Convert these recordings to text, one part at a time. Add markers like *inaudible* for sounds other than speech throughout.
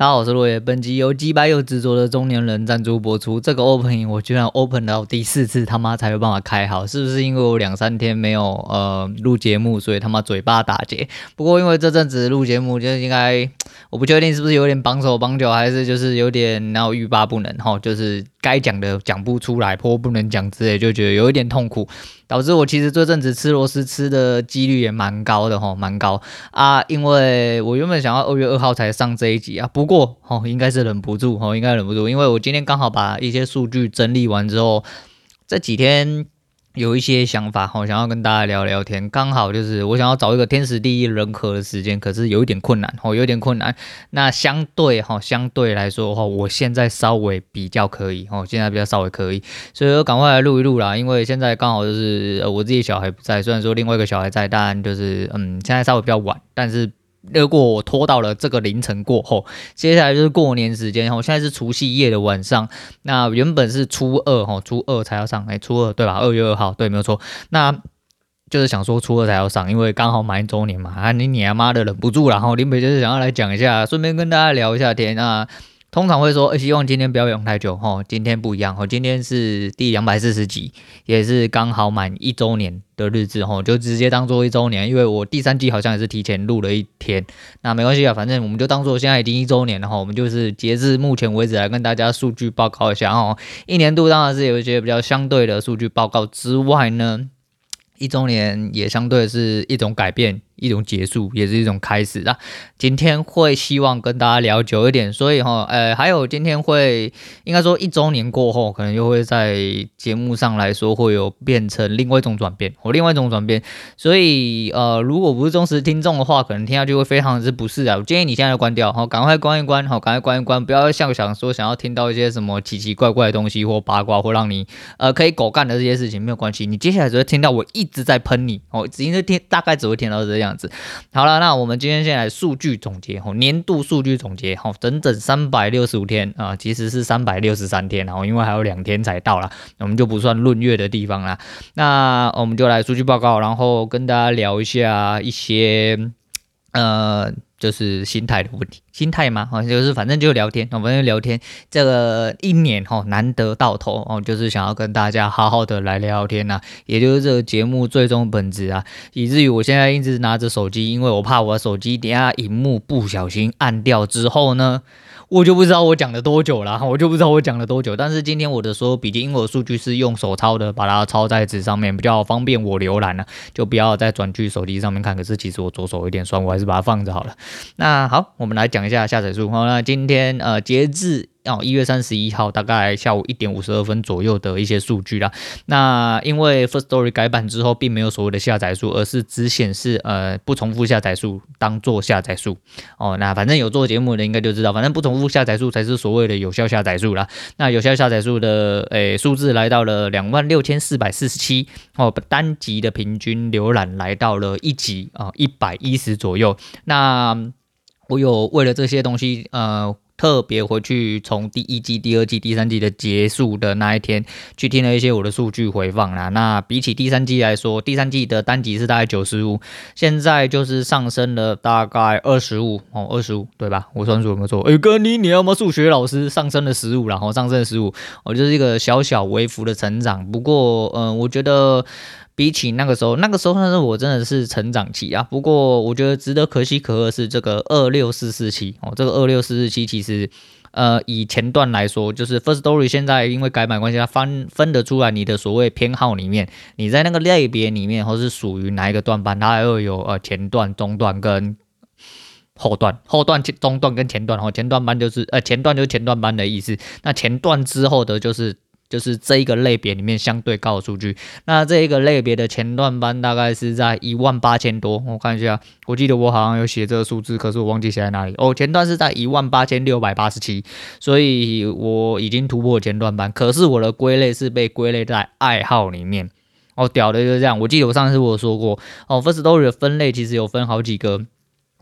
大家好，我是落叶。本集由鸡掰又执着的中年人赞助播出。这个 opening 我居然 open 到第四次，他妈才有办法开好，是不是因为我两三天没有呃录节目，所以他妈嘴巴打结？不过因为这阵子录节目，就应该我不确定是不是有点绑手绑脚，还是就是有点然后欲罢不能哈，就是。该讲的讲不出来，或不能讲之类，就觉得有一点痛苦，导致我其实这阵子吃螺丝吃的几率也蛮高的哈，蛮高啊。因为我原本想要二月二号才上这一集啊，不过哦应该是忍不住哦，应该忍不住，因为我今天刚好把一些数据整理完之后，这几天。有一些想法哈，想要跟大家聊聊天，刚好就是我想要找一个天时地利人和的时间，可是有一点困难哦，有点困难。那相对哈，相对来说的话，我现在稍微比较可以哦，现在比较稍微可以，所以我赶快来录一录啦。因为现在刚好就是我自己小孩不在，虽然说另外一个小孩在，但就是嗯，现在稍微比较晚，但是。如果我拖到了这个凌晨过后，接下来就是过年时间，吼，现在是除夕夜的晚上，那原本是初二，哈，初二才要上，哎，初二对吧？二月二号，对，没有错，那 *laughs* 就是想说初二才要上，因为刚好满一周年嘛，啊，你你他妈的忍不住了，然后林北就是想要来讲一下，顺便跟大家聊一下天啊。通常会说，希望今天不要用太久哈。今天不一样哈，今天是第两百四十集，也是刚好满一周年的日子哈，就直接当做一周年。因为我第三季好像也是提前录了一天，那没关系啊，反正我们就当做现在已经一周年了哈。我们就是截至目前为止来跟大家数据报告一下哦。一年度当然是有一些比较相对的数据报告之外呢，一周年也相对是一种改变。一种结束，也是一种开始啊！今天会希望跟大家聊久一点，所以哈，呃，还有今天会应该说一周年过后，可能又会在节目上来说会有变成另外一种转变，或另外一种转变。所以呃，如果不是忠实听众的话，可能听下去会非常之不适啊！我建议你现在关掉，好，赶快关一关，好，赶快关一关，不要像想说想要听到一些什么奇奇怪怪的东西或八卦，或让你呃可以狗干的这些事情没有关系，你接下来只会听到我一直在喷你，哦，只因为听大概只会听到这样。样子，好了，那我们今天先来数据总结哈，年度数据总结哈，整整三百六十五天啊，其实是三百六十三天，然后因为还有两天才到了，我们就不算闰月的地方啦。那我们就来数据报告，然后跟大家聊一下一些呃。就是心态的问题，心态嘛，哦，就是反正就聊天，反正就聊天。这个一年哦难得到头哦，就是想要跟大家好好的来聊天呐，也就是这个节目最终本质啊，以至于我现在一直拿着手机，因为我怕我手机等下荧幕不小心按掉之后呢。我就不知道我讲了多久了，我就不知道我讲了多久。但是今天我的所有笔记，因为我数据是用手抄的，把它抄在纸上面，比较方便我浏览呢，就不要再转去手机上面看。可是其实我左手有点酸，我还是把它放着好了。那好，我们来讲一下下载数。好，那今天呃截至。哦，一月三十一号大概下午一点五十二分左右的一些数据啦。那因为 First Story 改版之后，并没有所谓的下载数，而是只显示呃不重复下载数当做下载数。哦，那反正有做节目的应该就知道，反正不重复下载数才是所谓的有效下载数啦。那有效下载数的诶数字来到了两万六千四百四十七。哦，单集的平均浏览来到了一集啊一百一十左右。那我有为了这些东西呃。特别回去从第一季、第二季、第三季的结束的那一天去听了一些我的数据回放啦。那比起第三季来说，第三季的单集是大概九十五，现在就是上升了大概二十五哦，二十五对吧？我算数有没有错？哎、欸，哥你你要么数学老师上升了十五，然后上升了十五，我就是一个小小微幅的成长。不过，嗯、我觉得。比起那个时候，那个时候那是我真的是成长期啊。不过我觉得值得可喜可贺是这个二六四四七哦，这个二六四四七其实呃以前段来说，就是 First Story 现在因为改版关系，它分分得出来你的所谓偏好里面，你在那个类别里面或是属于哪一个段班，它还会有呃前段、中段跟后段，后段、中段跟前段。哦，前段班就是呃前段就是前段班的意思，那前段之后的就是。就是这一个类别里面相对高的数据，那这一个类别的前段班大概是在一万八千多，我看一下，我记得我好像有写这个数字，可是我忘记写在哪里。哦，前段是在一万八千六百八十七，所以我已经突破前段班，可是我的归类是被归类在爱好里面。哦，屌的就是这样，我记得我上次我说过，哦，First Story 的分类其实有分好几个。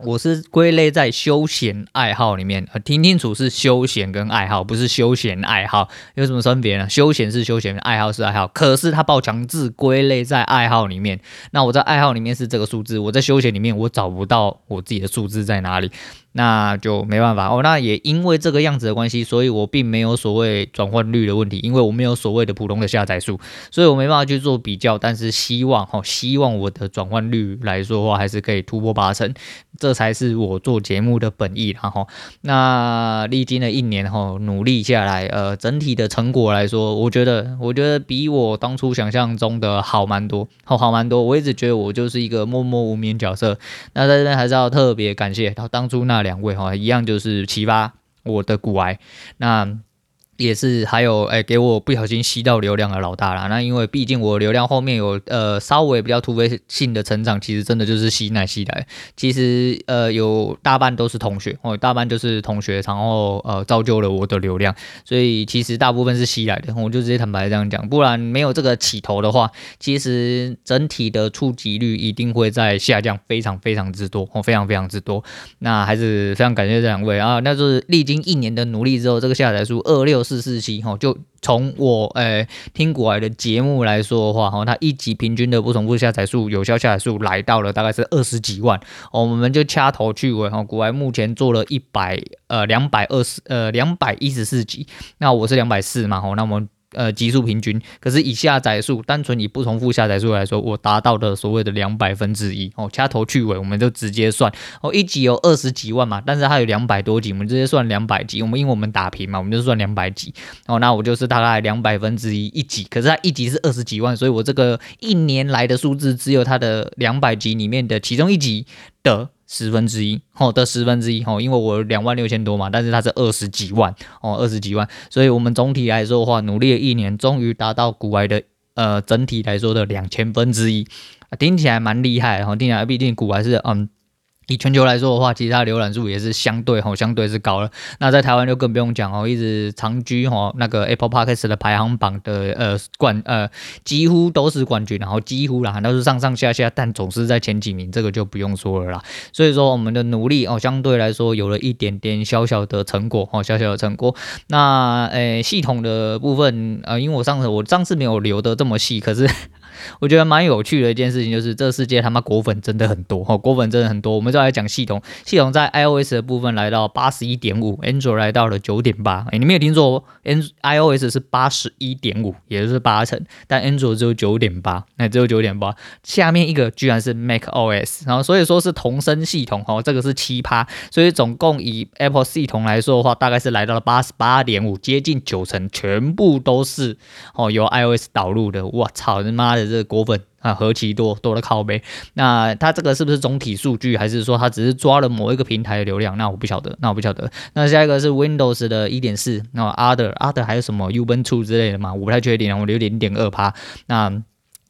我是归类在休闲爱好里面，听清楚是休闲跟爱好，不是休闲爱好，有什么分别呢？休闲是休闲，爱好是爱好，可是他把我强制归类在爱好里面。那我在爱好里面是这个数字，我在休闲里面我找不到我自己的数字在哪里。那就没办法哦。那也因为这个样子的关系，所以我并没有所谓转换率的问题，因为我没有所谓的普通的下载数，所以我没办法去做比较。但是希望哈，希望我的转换率来说话，还是可以突破八成，这才是我做节目的本意。然后，那历经了一年哈，努力下来，呃，整体的成果来说，我觉得，我觉得比我当初想象中的好蛮多，好好蛮多。我一直觉得我就是一个默默无名角色。那在这边还是要特别感谢到当初那两位哈，一样就是启发我的股癌。那。也是，还有哎，给我不小心吸到流量的老大啦。那因为毕竟我流量后面有呃稍微比较突飞性的成长，其实真的就是吸奶吸来。其实呃有大半都是同学哦，大半就是同学，然后呃造就了我的流量。所以其实大部分是吸来的，我就直接坦白这样讲。不然没有这个起头的话，其实整体的触及率一定会在下降，非常非常之多哦，非常非常之多。那还是非常感谢这两位啊。那就是历经一年的努力之后，这个下载数二六。四四七哈，就从我诶、听过来的节目来说的话哈，它一集平均的不重复下载数、有效下载数来到了大概是二十几万，我们就掐头去尾哈，国外目前做了一百呃两百二十呃两百一十四集，那我是两百四嘛哈，那我们。呃，集数平均，可是以下载数，单纯以不重复下载数来说，我达到的所谓的两百分之一哦，掐头去尾，我们就直接算哦，一集有二十几万嘛，但是它有两百多集，我们直接算两百集，我们因为我们打平嘛，我们就算两百集哦，那我就是大概两百分之一一集，可是它一集是二十几万，所以我这个一年来的数字只有它的两百集里面的其中一集的。十分之一，哦，的十分之一，哦，因为我两万六千多嘛，但是它是二十几万，哦，二十几万，所以我们总体来说的话，努力了一年，终于达到股癌的，呃，整体来说的两千分之一，听起来蛮厉害，哈，听起来毕竟股癌是，嗯。以全球来说的话，其实它浏览数也是相对吼，相对是高了。那在台湾就更不用讲哦，一直长居吼那个 Apple Podcast 的排行榜的呃冠呃几乎都是冠军，然后几乎啦都是上上下下，但总是在前几名，这个就不用说了啦。所以说我们的努力哦，相对来说有了一点点小小的成果哦，小小的成果。那诶系统的部分呃，因为我上次我上次没有留得这么细，可是。我觉得蛮有趣的一件事情就是，这世界他妈果粉真的很多哈，果粉真的很多。我们再来讲系统，系统在 iOS 的部分来到八十一点五，Android 来到了九点八。哎，你没有听错，n iOS 是八十一点五，也就是八成，但 Android 只有九点八，那只有九点八。下面一个居然是 macOS，然后所以说是同声系统哈，这个是七趴，所以总共以 Apple 系统来说的话，大概是来到了八十八点五，接近九成，全部都是哦由 iOS 导入的。我操，他妈的！这果粉啊，何其多，多的靠呗。那它这个是不是总体数据，还是说它只是抓了某一个平台的流量？那我不晓得，那我不晓得。那下一个是 Windows 的一点四，那 Other Other 还有什么 Ubuntu 之类的嘛？我不太确定，我留零点二趴。那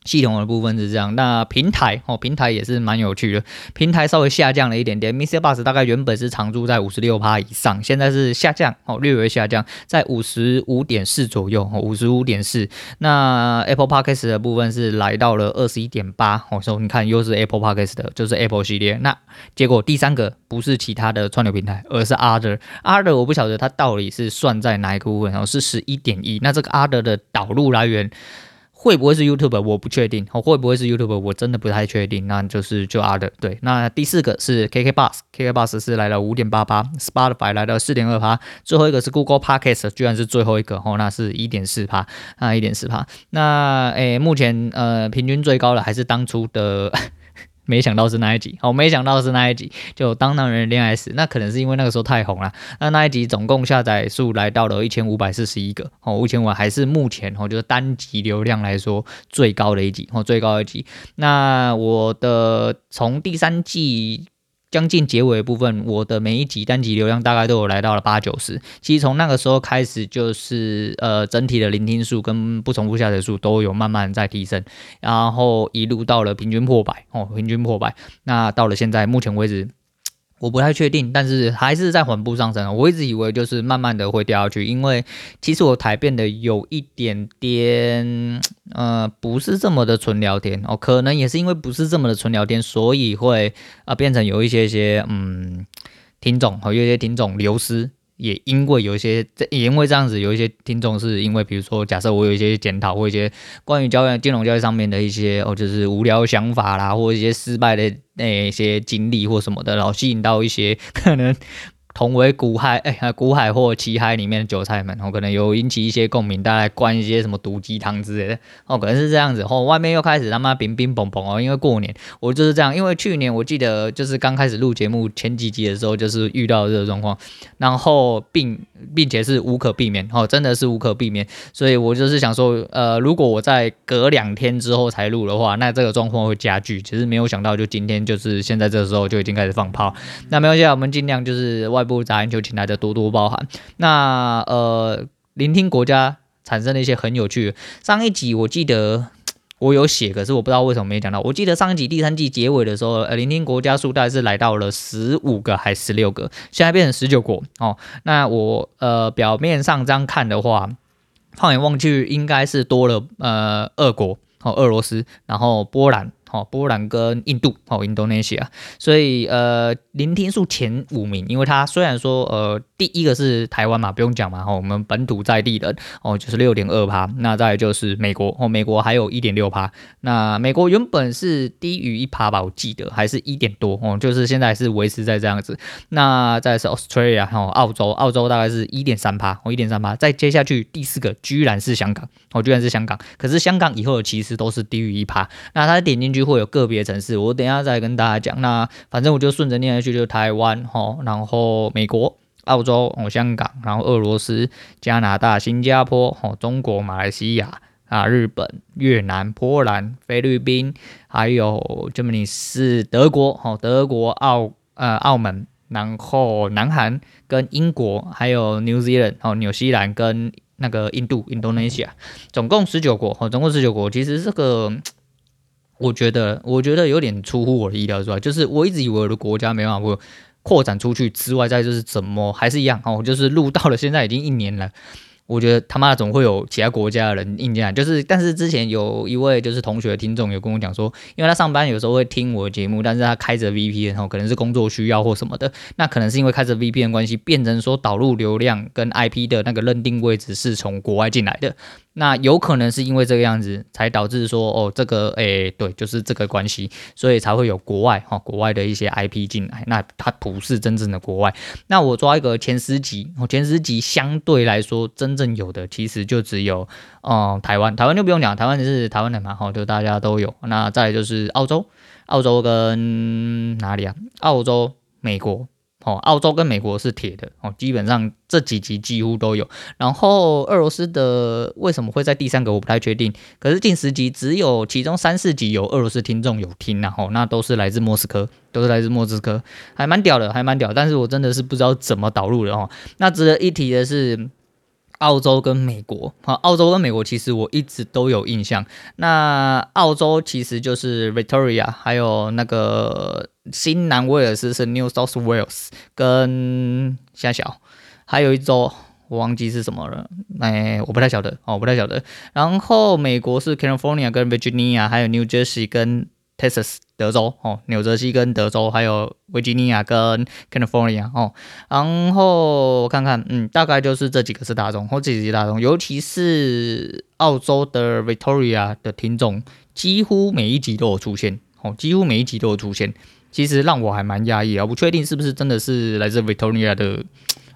系统的部分是这样，那平台哦，平台也是蛮有趣的，平台稍微下降了一点点 Mr. Bus 大概原本是常驻在五十六趴以上，现在是下降哦，略微下降在五十五点四左右哦，五十五点四。那 Apple Podcast 的部分是来到了二十一点八哦，所以你看又是 Apple Podcast 的，就是 Apple 系列。那结果第三个不是其他的串流平台，而是 Other，Other 我不晓得它到底是算在哪一个部分，然后是十一点一。那这个 Other 的导入来源。会不会是 YouTube？我不确定。哦，会不会是 YouTube？我真的不太确定。那就是就 Other。对，那第四个是 KK Bus，KK Bus 是来了五点八八，Spotify 来到四点二八，最后一个是 Google Podcast，居然是最后一个哦，那是一点四八，啊，一点四八。那诶，目前呃平均最高的还是当初的。没想到是那一集，哦，没想到是那一集，就当男人恋爱时，那可能是因为那个时候太红了。那那一集总共下载数来到了一千五百四十一个，哦，目前我还是目前哦，就是单集流量来说最高的一集，哦，最高的一集。那我的从第三季。将近结尾部分，我的每一集单集流量大概都有来到了八九十。其实从那个时候开始，就是呃整体的聆听数跟不重复下载数都有慢慢在提升，然后一路到了平均破百哦，平均破百。那到了现在，目前为止。我不太确定，但是还是在缓步上升。我一直以为就是慢慢的会掉下去，因为其实我台变得有一点点，呃，不是这么的纯聊天哦，可能也是因为不是这么的纯聊天，所以会啊、变成有一些些嗯听众和有些听众流失。也因为有一些，也因为这样子，有一些听众是因为，比如说，假设我有一些检讨或一些关于交易、金融交易上面的一些哦，就是无聊想法啦，或一些失败的那些经历或什么的，然后吸引到一些可能。同为股海，哎、欸，股海或奇海里面的韭菜们，然哦，可能有引起一些共鸣，大家灌一些什么毒鸡汤之类的，哦，可能是这样子，哦，外面又开始他妈冰冰嘣嘣哦，因为过年，我就是这样，因为去年我记得就是刚开始录节目前几集的时候，就是遇到这个状况，然后并并且是无可避免，哦，真的是无可避免，所以我就是想说，呃，如果我在隔两天之后才录的话，那这个状况会加剧，其实没有想到，就今天就是现在这个时候就已经开始放炮，那没关系，我们尽量就是外。不杂音就请大家多多包涵。那呃，聆听国家产生了一些很有趣。上一集我记得我有写，可是我不知道为什么没讲到。我记得上一集第三季结尾的时候，呃，*laughs* 聆听国家数大概是来到了十五个还是十六个，现在变成十九国哦。那我呃表面上这样看的话，放眼望去应该是多了呃俄国哦，俄罗斯，然后波兰。好，波兰跟印度，好印度尼西亚所以呃，聆听数前五名，因为它虽然说呃，第一个是台湾嘛，不用讲嘛，哈，我们本土在地人，哦，就是六点二趴，那再就是美国，哦，美国还有一点六趴，那美国原本是低于一趴吧，我记得还是一点多，哦，就是现在是维持在这样子，那再是 Australia，哈，澳洲，澳洲大概是一点三趴，哦，一点三趴，再接下去第四个居然是香港，哦，居然是香港，可是香港以后其实都是低于一趴，那它点进去。会有个别城市，我等一下再跟大家讲。那反正我就顺着念下去，就台湾哈，然后美国、澳洲、哦香港，然后俄罗斯、加拿大、新加坡、哦中国、马来西亚啊、日本、越南、波兰、菲律宾，还有这么你是德国哦，德国、澳呃澳门，然后南韩跟英国，还有 New Zealand 哦纽西兰跟那个印度 Indonesia，总共十九国哦，总共十九国。其实这个。我觉得，我觉得有点出乎我的意料之外，就是我一直以为我的国家没办法扩展出去之外，再就是怎么还是一样哦，就是录到了现在已经一年了。我觉得他妈总会有其他国家的人印进来，就是但是之前有一位就是同学听众有跟我讲说，因为他上班有时候会听我的节目，但是他开着 VPN 然后可能是工作需要或什么的，那可能是因为开着 VPN 关系，变成说导入流量跟 IP 的那个认定位置是从国外进来的。那有可能是因为这个样子，才导致说哦，这个诶、对，就是这个关系，所以才会有国外哈、哦，国外的一些 IP 进来。那它不是真正的国外。那我抓一个前十集，前十集相对来说真正有的，其实就只有哦、台湾，台湾就不用讲，台湾是台湾人嘛，哈，就大家都有。那再就是澳洲，澳洲跟哪里啊？澳洲、美国。哦，澳洲跟美国是铁的哦，基本上这几集几乎都有。然后俄罗斯的为什么会在第三个，我不太确定。可是近十集只有其中三四集有俄罗斯听众有听，然后那都是来自莫斯科，都是来自莫斯科，还蛮屌的，还蛮屌。但是我真的是不知道怎么导入的哦。那值得一提的是。澳洲跟美国，好，澳洲跟美国其实我一直都有印象。那澳洲其实就是 Victoria，还有那个新南威尔斯是 New South Wales，跟下小，还有一州我忘记是什么了，哎，我不太晓得，哦，我不太晓得。然后美国是 California 跟 Virginia，还有 New Jersey 跟 Texas。德州哦，纽泽西跟德州，还有维吉尼亚跟 California 哦，然后我看看，嗯，大概就是这几个是大众，或这几个大众，尤其是澳洲的 Victoria 的听众，几乎每一集都有出现，哦，几乎每一集都有出现，其实让我还蛮讶异啊，不确定是不是真的是来自 Victoria 的。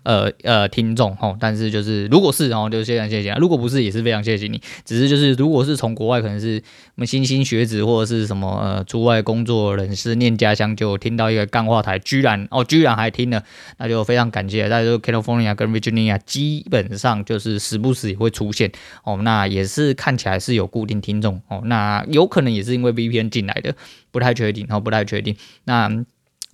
呃呃，听众哦，但是就是如果是，然后就非常谢谢；如果不是，也是非常谢谢你。只是就是，如果是从国外，可能是我们新兴学子或者是什么呃出外工作人士念家乡，就听到一个干话台，居然哦居然还听了，那就非常感谢。但是 California 跟 Virginia 基本上就是时不时也会出现哦，那也是看起来是有固定听众哦，那有可能也是因为 VPN 进来的，不太确定，然后不太确定那。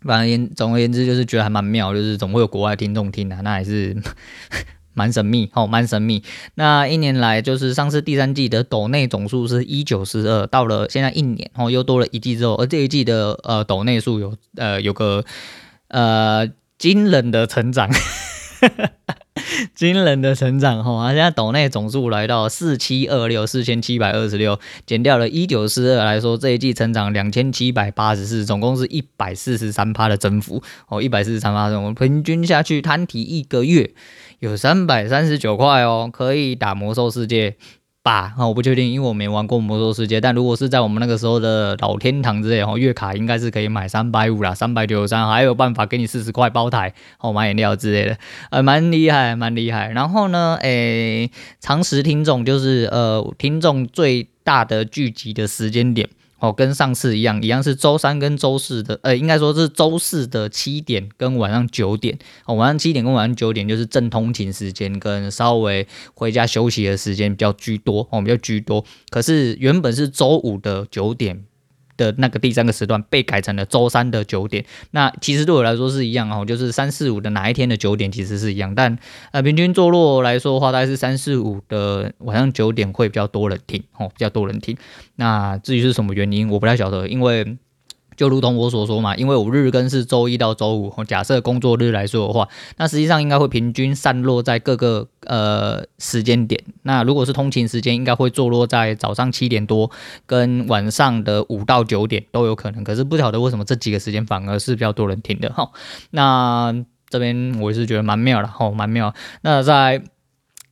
反正言总而言之，就是觉得还蛮妙，就是总会有国外听众听啊，那还是 *laughs* 蛮神秘，哦，蛮神秘。那一年来，就是上次第三季的斗内总数是一九四二，到了现在一年，哦，又多了一季之后，而这一季的呃斗内数有呃有个呃惊人的成长。*laughs* 惊人的成长哈，现在岛内总数来到四七二六四千七百二十六，减掉了一九四二来说，这一季成长两千七百八十四，总共是一百四十三趴的增幅哦，一百四十三趴，我们平均下去摊提一个月有三百三十九块哦，可以打魔兽世界。吧，我不确定，因为我没玩过魔兽世界。但如果是在我们那个时候的老天堂之类，哦，月卡应该是可以买三百五啦，三百九十三，还有办法给你四十块包台，哦，买饮料之类的，呃，蛮厉害，蛮厉害。然后呢，诶，常识听众就是呃，听众最大的聚集的时间点。哦，跟上次一样，一样是周三跟周四的，呃，应该说是周四的七点跟晚上九点。哦，晚上七点跟晚上九点就是正通勤时间，跟稍微回家休息的时间比较居多，哦，比较居多。可是原本是周五的九点。的那个第三个时段被改成了周三的九点，那其实对我来说是一样哦，就是三四五的哪一天的九点其实是一样，但呃平均坐落来说的话，大概是三四五的晚上九点会比较多人听哦，比较多人听。那至于是什么原因，我不太晓得，因为。就如同我所说嘛，因为我日更是周一到周五，假设工作日来说的话，那实际上应该会平均散落在各个呃时间点。那如果是通勤时间，应该会坐落在早上七点多跟晚上的五到九点都有可能。可是不晓得为什么这几个时间反而是比较多人听的哈。那这边我是觉得蛮妙的哈，蛮妙。那在。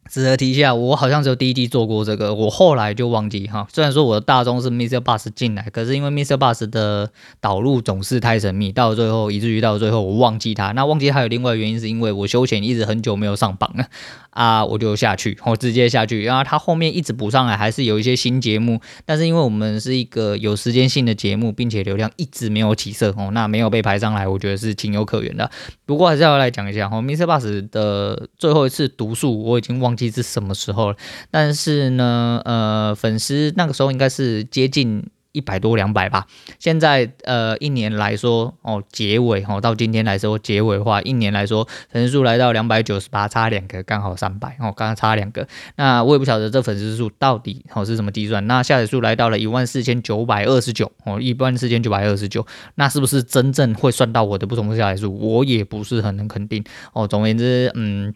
值得提一下，我好像只有第一季做过这个，我后来就忘记哈。虽然说我的大宗是 Mr. Bus 进来，可是因为 Mr. Bus 的导入总是太神秘，到了最后以至于到最后我忘记它。那忘记还有另外原因，是因为我休闲一直很久没有上榜了。啊，我就下去，我直接下去，然后他后面一直补上来，还是有一些新节目，但是因为我们是一个有时间性的节目，并且流量一直没有起色哦，那没有被排上来，我觉得是情有可原的。不过还是要来讲一下哈，MixerBox 的最后一次读数我已经忘记是什么时候了，但是呢，呃，粉丝那个时候应该是接近。一百多两百吧，现在呃一年来说哦，结尾哦到今天来说结尾的话，一年来说粉丝数来到两百九十八，差两个刚好三百哦，刚刚差两个。那我也不晓得这粉丝数到底哦是怎么计算。那下载数来到了一万四千九百二十九哦，一万四千九百二十九，那是不是真正会算到我的不同的下载数？我也不是很能肯定哦。总而言之，嗯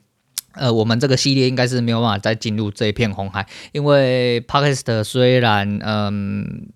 呃，我们这个系列应该是没有办法再进入这一片红海，因为 Podcast 虽然嗯。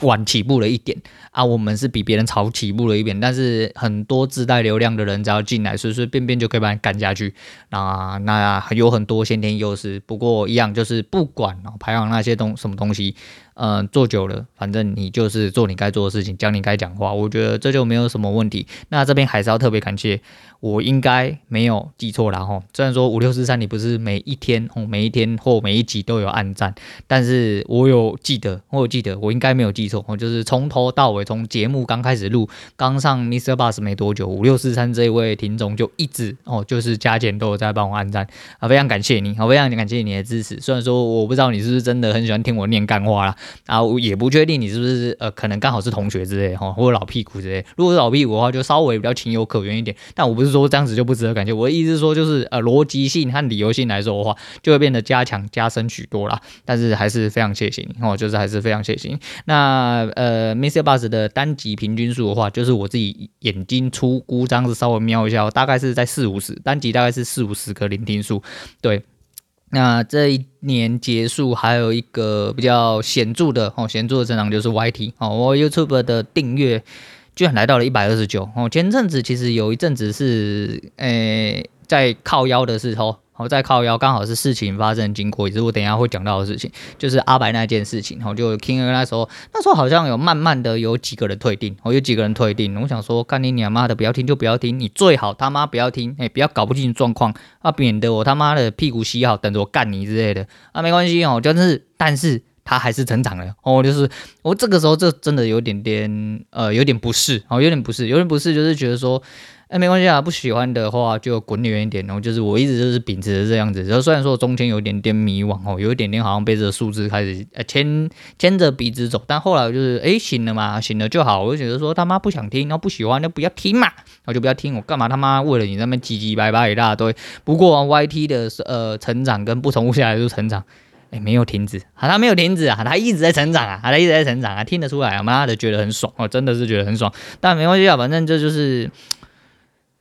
晚起步了一点啊，我们是比别人早起步了一点，但是很多自带流量的人只要进来，随随便便就可以把你赶下去啊，那有很多先天优势。不过一样就是不管排行那些东什么东西。嗯，做久了，反正你就是做你该做的事情，讲你该讲话，我觉得这就没有什么问题。那这边还是要特别感谢，我应该没有记错啦齁。虽然说五六四三你不是每一天哦，每一天或每一集都有按赞，但是我有记得，我有记得，我应该没有记错哦，就是从头到尾，从节目刚开始录，刚上 MixerBox 没多久，五六四三这一位听众就一直哦，就是加减都有在帮我按赞啊，非常感谢你，好，非常感谢你的支持。虽然说我不知道你是不是真的很喜欢听我念干话啦。啊，我也不确定你是不是呃，可能刚好是同学之类哈，或者老屁股之类。如果是老屁股的话，就稍微比较情有可原一点。但我不是说这样子就不值得感谢，我的意思是说，就是呃，逻辑性和理由性来说的话，就会变得加强加深许多啦。但是还是非常谢谢你哦，就是还是非常谢谢你。那呃，Mr. Bus 的单级平均数的话，就是我自己眼睛粗估，这样子稍微瞄一下，大概是在四五十，单级大概是四五十个聆听数，对。那这一年结束，还有一个比较显著的哦，显著的增长就是 YT 哦，我 YouTube 的订阅居然来到了一百二十九哦。前阵子其实有一阵子是诶、在靠腰的时候。我在靠腰，刚好是事情发生经过，也是我等一下会讲到的事情，就是阿白那件事情。然后就 King 那时候，那时候好像有慢慢的有几个人退订，我有几个人退订。我想说，干你娘妈的，不要听就不要听，你最好他妈不要听，哎、不要搞不清状况，啊，免得我他妈的屁股洗好等着我干你之类的。啊，没关系哦，就是，但是他还是成长了哦，就是我这个时候这真的有点点呃，有点不适哦，有点不适，有点不适，就是觉得说。哎、没关系啊，不喜欢的话就滚远一点。然后就是我一直就是秉持着这样子。然后虽然说中间有点点迷惘哦，有一点点好像背着数字开始呃牵牵着鼻子走，但后来就是哎、欸、醒了嘛，醒了就好。我就觉得说他妈不想听，然后不喜欢就不要听嘛，然后就不要听。我干嘛他妈为了你那边唧唧歪歪一大堆？不过、YT 的呃成长跟不重复下来就成长，哎、没有停止，啊他没有停止啊，他一直在成长啊，他一直在成长啊，听得出来啊，妈的觉得很爽哦，真的是觉得很爽。但没关系啊，反正这就是。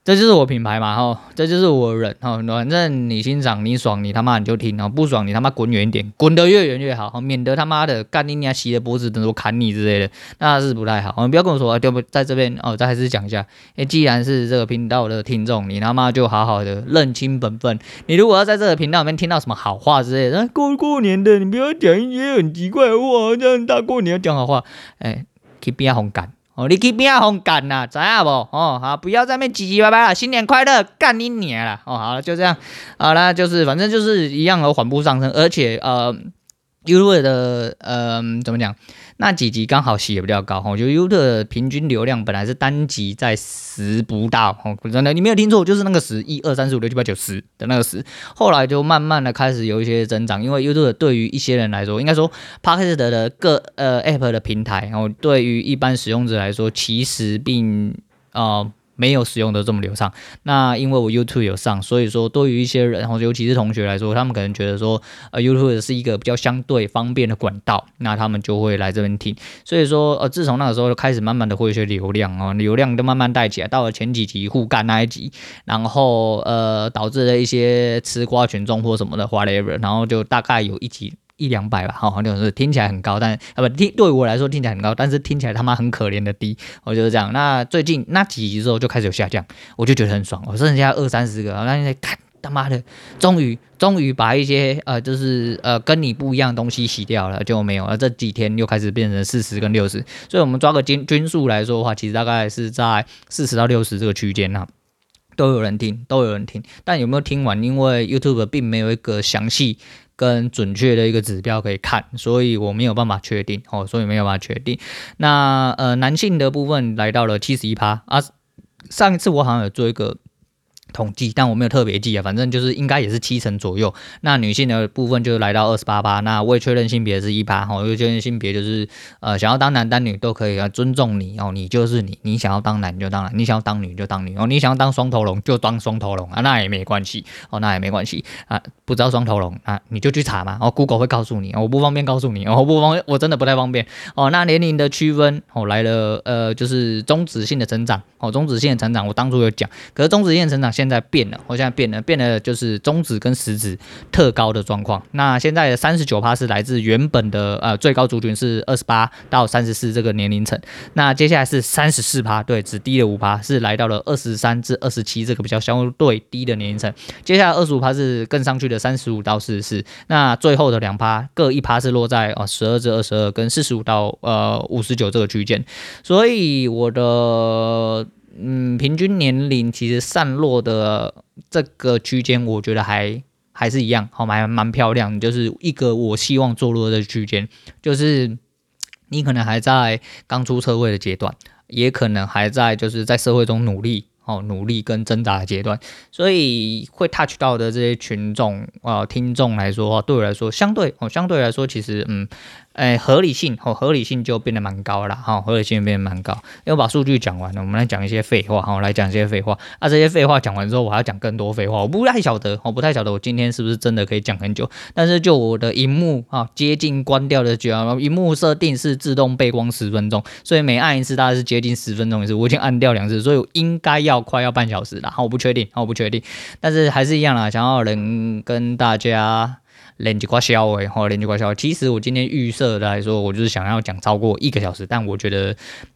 这就是我品牌嘛，吼，这就是我人，吼，反正你欣赏你爽，你他妈你就听，哦，不爽你他妈滚远一点，滚得越远越好，免得他妈的干你娘洗的脖子等着我砍你之类的，那是不太好。你不要跟我说，对不，在这边哦，再还是讲一下，诶，既然是这个频道的听众，你他妈就好好的认清本分。你如果要在这个频道里面听到什么好话之类的，过过年的你不要讲一些很奇怪的话，这样大过年要讲好话，诶，去边红干。哦，你去边啊？红干呐，知影不？哦，好，不要在那边唧唧歪歪啦。新年快乐，干你娘啦！哦，好了，就这样。好了，就是反正就是一样的缓步上升，而且呃，YouTube 的呃怎么讲？那几集刚好洗也比较高哈，我觉得 YouTube 的平均流量本来是单集在十不到哦，真的你没有听错，就是那个十，一二三四五六七八九十的那个十，后来就慢慢的开始有一些增长，因为 YouTube 对于一些人来说，应该说 Podcast 的各呃 App 的平台，然后对于一般使用者来说，其实并啊。没有使用的这么流畅，那因为我 YouTube 有上，所以说对于一些人，然后尤其是同学来说，他们可能觉得说，呃，YouTube 是一个比较相对方便的管道，那他们就会来这边听。所以说，呃，自从那个时候就开始慢慢的会有一些流量哦，流量都慢慢带起来，到了前几集互干那一集，然后呃，导致了一些吃瓜群众或什么的 whatever，然后就大概有一集。一两百吧，好，好像是听起来很高，但啊不听对我来说听起来很高，但是听起来他妈很可怜的低，我就是这样。那最近那几集之后就开始有下降，我就觉得很爽，我剩下二三十个，那现在看他妈的，终于终于把一些呃就是呃跟你不一样的东西洗掉了，就没有了。这几天又开始变成四十跟六十，所以我们抓个均均数来说的话，其实大概是在四十到六十这个区间啊，都有人听，都有人听，但有没有听完？因为 YouTube 并没有一个详细。跟准确的一个指标可以看，所以我没有办法确定哦，所以没有办法确定。那呃，男性的部分来到了七十一趴啊，上一次我好像有做一个。统计，但我没有特别记啊，反正就是应该也是七成左右。那女性的部分就来到二十八趴，那未确认性别是一趴，哈，未确认性别就是呃想要当男当女都可以啊，尊重你哦，你就是你，你想要当男就当男，你想要当女就当女哦，你想要当双头龙就当双头龙啊，那也没关系哦，那也没关系啊，不知道双头龙啊，你就去查嘛，哦，Google 会告诉你，我不方便告诉你，哦，我不方便，我真的不太方便哦。那年龄的区分哦来了，呃，就是终止性的成长哦，终止性的成长，我当初有讲，可是终止性的成长现在变了，我现在变了，变了就是中指跟食指特高的状况。那现在的三十九趴是来自原本的呃最高族群是二十八到三十四这个年龄层。那接下来是三十四趴，对，只低了五趴，是来到了二十三至二十七这个比较相对低的年龄层。接下来二十五趴是更上去的三十五到四十四。那最后的两趴各一趴是落在啊十二至二十二跟四十五到呃五十九这个区间。所以我的。嗯，平均年龄其实散落的这个区间，我觉得还还是一样，好，蛮蛮漂亮，就是一个我希望坐落的区间，就是你可能还在刚出社会的阶段，也可能还在就是在社会中努力。哦，努力跟挣扎的阶段，所以会 touch 到的这些群众啊、听众来说，对我来说，相对哦，相对来说，其实嗯，哎，合理性哦，合理性就变得蛮高了哈、合理性变得蛮高。因为把数据讲完了，我们来讲一些废话哈、哦，来讲一些废话。啊，这些废话讲完之后，我还要讲更多废话。我不太晓得，我不太晓得我今天是不是真的可以讲很久。但是就我的荧幕啊，接近关掉的就要，荧幕设定是自动背光十分钟，所以每按一次大概是接近十分钟一次。我已经按掉两次，所以我应该要。快要半小时了，好，我不确定，好，我不确定，但是还是一样啦，想要能跟大家连几挂消诶，好，连几挂消。其实我今天预设的来说，我就是想要讲超过一个小时，但我觉得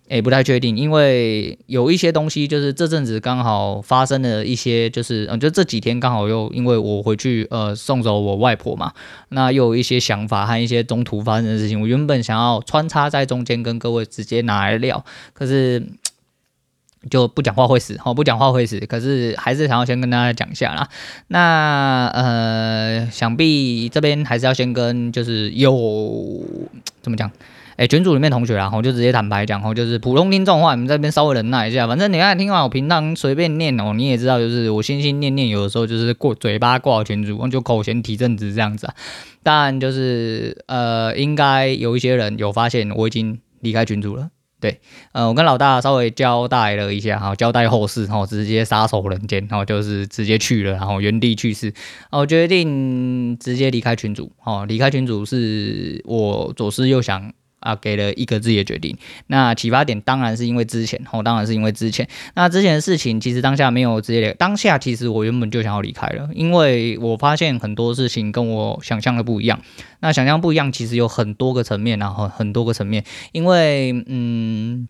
诶、不太确定，因为有一些东西就是这阵子刚好发生了一些，就是嗯，就这几天刚好又因为我回去呃送走我外婆嘛，那又有一些想法和一些中途发生的事情，我原本想要穿插在中间跟各位直接拿来聊，可是。就不讲话会死，哦，不讲话会死。可是还是想要先跟大家讲一下啦。那呃，想必这边还是要先跟就是有怎么讲？哎，群组里面同学啊，我就直接坦白讲，哦，就是普通听众的话，你们这边稍微忍耐一下。反正你看听完我平常随便念哦，你也知道，就是我心心念念，有的时候就是过嘴巴挂群组，就口嫌体正直这样子啊。但就是呃，应该有一些人有发现我已经离开群组了。对，呃，我跟老大稍微交代了一下，哈，交代后事，然后，直接撒手人间，然后就是直接去了，然后原地去世，我决定直接离开群主，哦，离开群主是我左思右想，啊，给了一个自己的决定。那启发点当然是因为之前，哦，当然是因为之前。那之前的事情其实当下没有直接，当下其实我原本就想要离开了，因为我发现很多事情跟我想象的不一样。那想象不一样，其实有很多个层面，然后很多个层面。因为，嗯，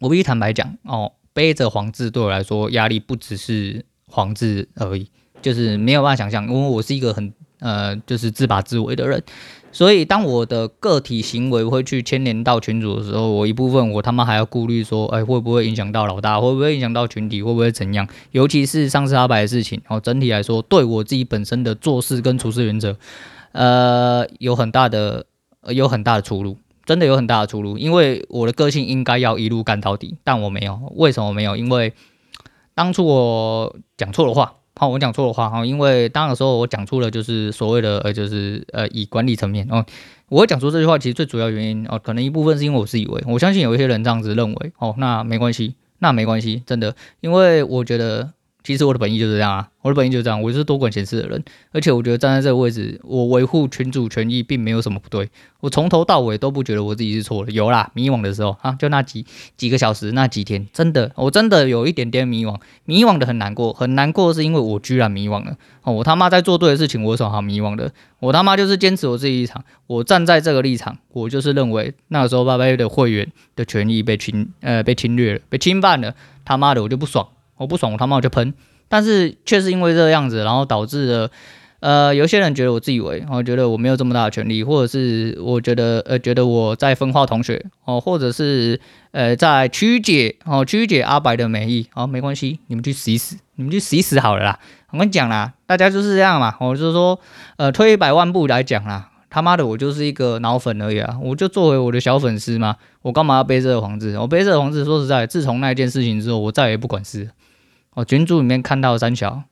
我必须坦白讲，哦，背着黄字对我来说压力不只是黄字而已，就是没有办法想象，因为我是一个很。呃，就是自把自为的人，所以当我的个体行为会去牵连到群主的时候，我一部分我他妈还要顾虑说，哎，会不会影响到老大，会不会影响到群体，会不会怎样？尤其是上次阿白的事情，哦，整体来说，对我自己本身的做事跟处事原则，呃，有很大的，有很大的出入，真的有很大的出入，因为我的个性应该要一路干到底，但我没有，为什么没有？因为当初我讲错了话。好，我讲错的话哈，因为当时候我讲出了就是所谓的呃，就是呃，以管理层面哦，我讲出这句话，其实最主要原因哦，可能一部分是因为我自以为，我相信有一些人这样子认为哦，那没关系，那没关系，真的，因为我觉得。其实我的本意就是这样啊，我的本意就是这样，我就是多管闲事的人，而且我觉得站在这个位置，我维护群主权益并没有什么不对，我从头到尾都不觉得我自己是错的。有啦，迷惘的时候啊，就那几几个小时，那几天，真的，我真的有一点点迷惘，迷惘的很难过，很难过是因为我居然迷惘了。哦，我他妈在做对的事情，我有什么好迷惘的？我他妈就是坚持我自己立场，我站在这个立场，我就是认为那个时候八八的会员的权益被侵呃被侵略了，被侵犯了，他妈的我就不爽，我不爽我他妈我就喷。但是确实因为这个样子，然后导致了，呃，有些人觉得我自以为，我觉得我没有这么大的权利，或者是我觉得，呃，觉得我在分化同学，哦，或者是，呃，在曲解，哦，曲解阿白的美意，哦，没关系，你们去死一死，你们去死一死好了啦。我跟你讲啦，大家就是这样嘛，我就是说，呃，退一百万步来讲啦，他妈的，我就是一个脑粉而已啊，我就作为我的小粉丝嘛，我干嘛要背这个黄字？我背这个黄字，说实在，自从那件事情之后，我再也不管事。哦，群组里面看到三小